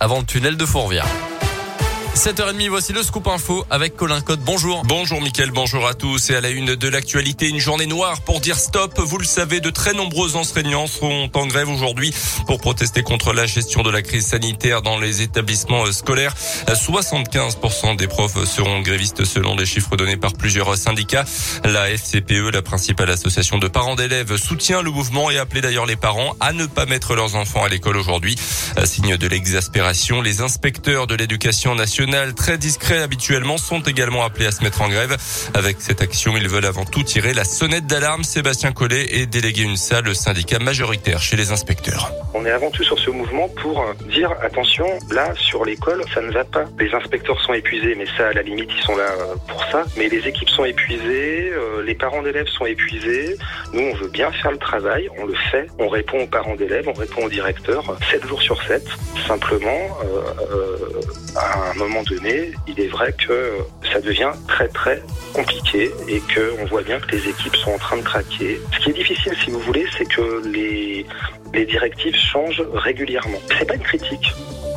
avant le tunnel de Fourvière. 7h30, voici le scoop info avec Colin Cotte. Bonjour. Bonjour Mickaël, bonjour à tous. Et à la une de l'actualité, une journée noire pour dire stop. Vous le savez, de très nombreux enseignants sont en grève aujourd'hui pour protester contre la gestion de la crise sanitaire dans les établissements scolaires. 75% des profs seront grévistes selon les chiffres donnés par plusieurs syndicats. La FCPE, la principale association de parents d'élèves, soutient le mouvement et appelé d'ailleurs les parents à ne pas mettre leurs enfants à l'école aujourd'hui. Signe de l'exaspération, les inspecteurs de l'éducation nationale très discrets habituellement, sont également appelés à se mettre en grève. Avec cette action, ils veulent avant tout tirer la sonnette d'alarme. Sébastien Collet est délégué une salle, syndicat majoritaire chez les inspecteurs. On est avant tout sur ce mouvement pour dire attention, là sur l'école, ça ne va pas. Les inspecteurs sont épuisés, mais ça à la limite ils sont là euh, pour ça. Mais les équipes sont épuisées, euh, les parents d'élèves sont épuisés. Nous on veut bien faire le travail, on le fait, on répond aux parents d'élèves, on répond aux directeurs, 7 jours sur 7. Simplement, euh, à un moment donné, il est vrai que ça devient très très compliqué et qu'on voit bien que les équipes sont en train de craquer. Ce qui est difficile, si vous voulez, c'est que les, directives changent régulièrement. C'est pas une critique,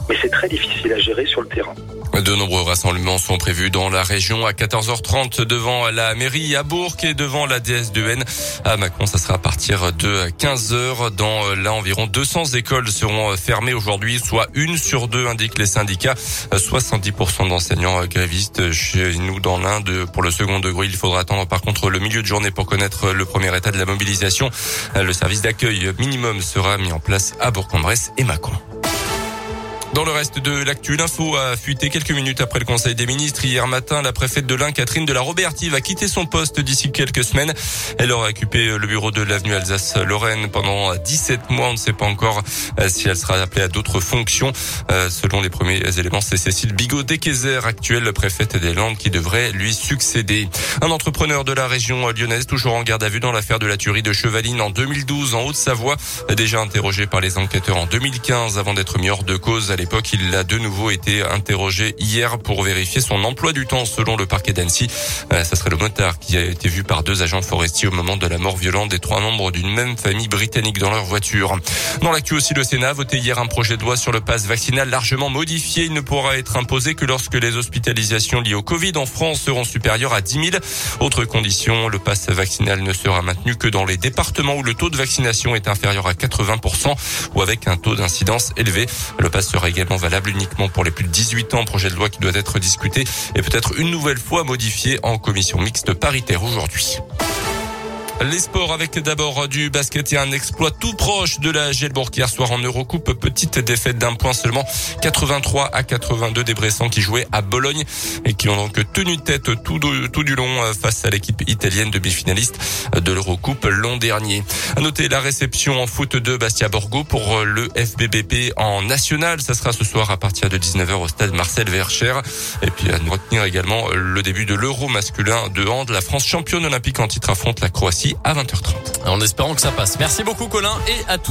mais c'est très difficile à gérer sur le terrain. De nombreux rassemblements sont prévus dans la région à 14h30 devant la mairie à Bourg et devant la DS de N à Macron. Ça sera à partir de 15h. Dans là, environ 200 écoles seront fermées aujourd'hui, soit une sur deux, indiquent les syndicats. 70% d'enseignants grévistes chez nous dans l'Inde. Pour le second degré, il faudra attendre par contre le milieu de journée pour connaître le premier état de la mobilisation. Le service d'accueil minimum sera mis en place à Bourg-en-Bresse et Macron. Dans le reste de l'actu, l'info a fuité quelques minutes après le Conseil des ministres. Hier matin, la préfète de l'Ain, Catherine de la Robertie, va quitter son poste d'ici quelques semaines. Elle aura occupé le bureau de l'avenue Alsace-Lorraine pendant 17 mois. On ne sait pas encore euh, si elle sera appelée à d'autres fonctions. Euh, selon les premiers éléments, c'est Cécile Bigot-Déquezer, actuelle préfète des Landes, qui devrait lui succéder. Un entrepreneur de la région lyonnaise, toujours en garde à vue dans l'affaire de la tuerie de Chevaline en 2012 en Haute-Savoie, déjà interrogé par les enquêteurs en 2015 avant d'être mis hors de cause l'époque, il a de nouveau été interrogé hier pour vérifier son emploi du temps selon le parquet d'Annecy. Euh, ça serait le motard qui a été vu par deux agents forestiers au moment de la mort violente des trois membres d'une même famille britannique dans leur voiture. Dans l'actu aussi, le Sénat a voté hier un projet de loi sur le pass vaccinal largement modifié. Il ne pourra être imposé que lorsque les hospitalisations liées au Covid en France seront supérieures à 10 000. Autre condition, le pass vaccinal ne sera maintenu que dans les départements où le taux de vaccination est inférieur à 80% ou avec un taux d'incidence élevé. Le pass sera également valable uniquement pour les plus de 18 ans. Projet de loi qui doit être discuté et peut-être une nouvelle fois modifié en commission mixte paritaire aujourd'hui. Les sports avec d'abord du basket et un exploit tout proche de la Gelbourg hier soir en Eurocoupe. Petite défaite d'un point seulement 83 à 82 des Bressans qui jouaient à Bologne et qui ont donc tenu tête tout, du long euh, face à l'équipe italienne de finaliste de l'Eurocoupe l'an dernier. À noter la réception en foot de Bastia Borgo pour le FBBP en national. Ça sera ce soir à partir de 19h au stade Marcel Vercher. Et puis à retenir également le début de l'Euro masculin de hand. La France championne olympique en titre affronte la Croatie à 20h30. En espérant que ça passe. Merci beaucoup Colin et à tous.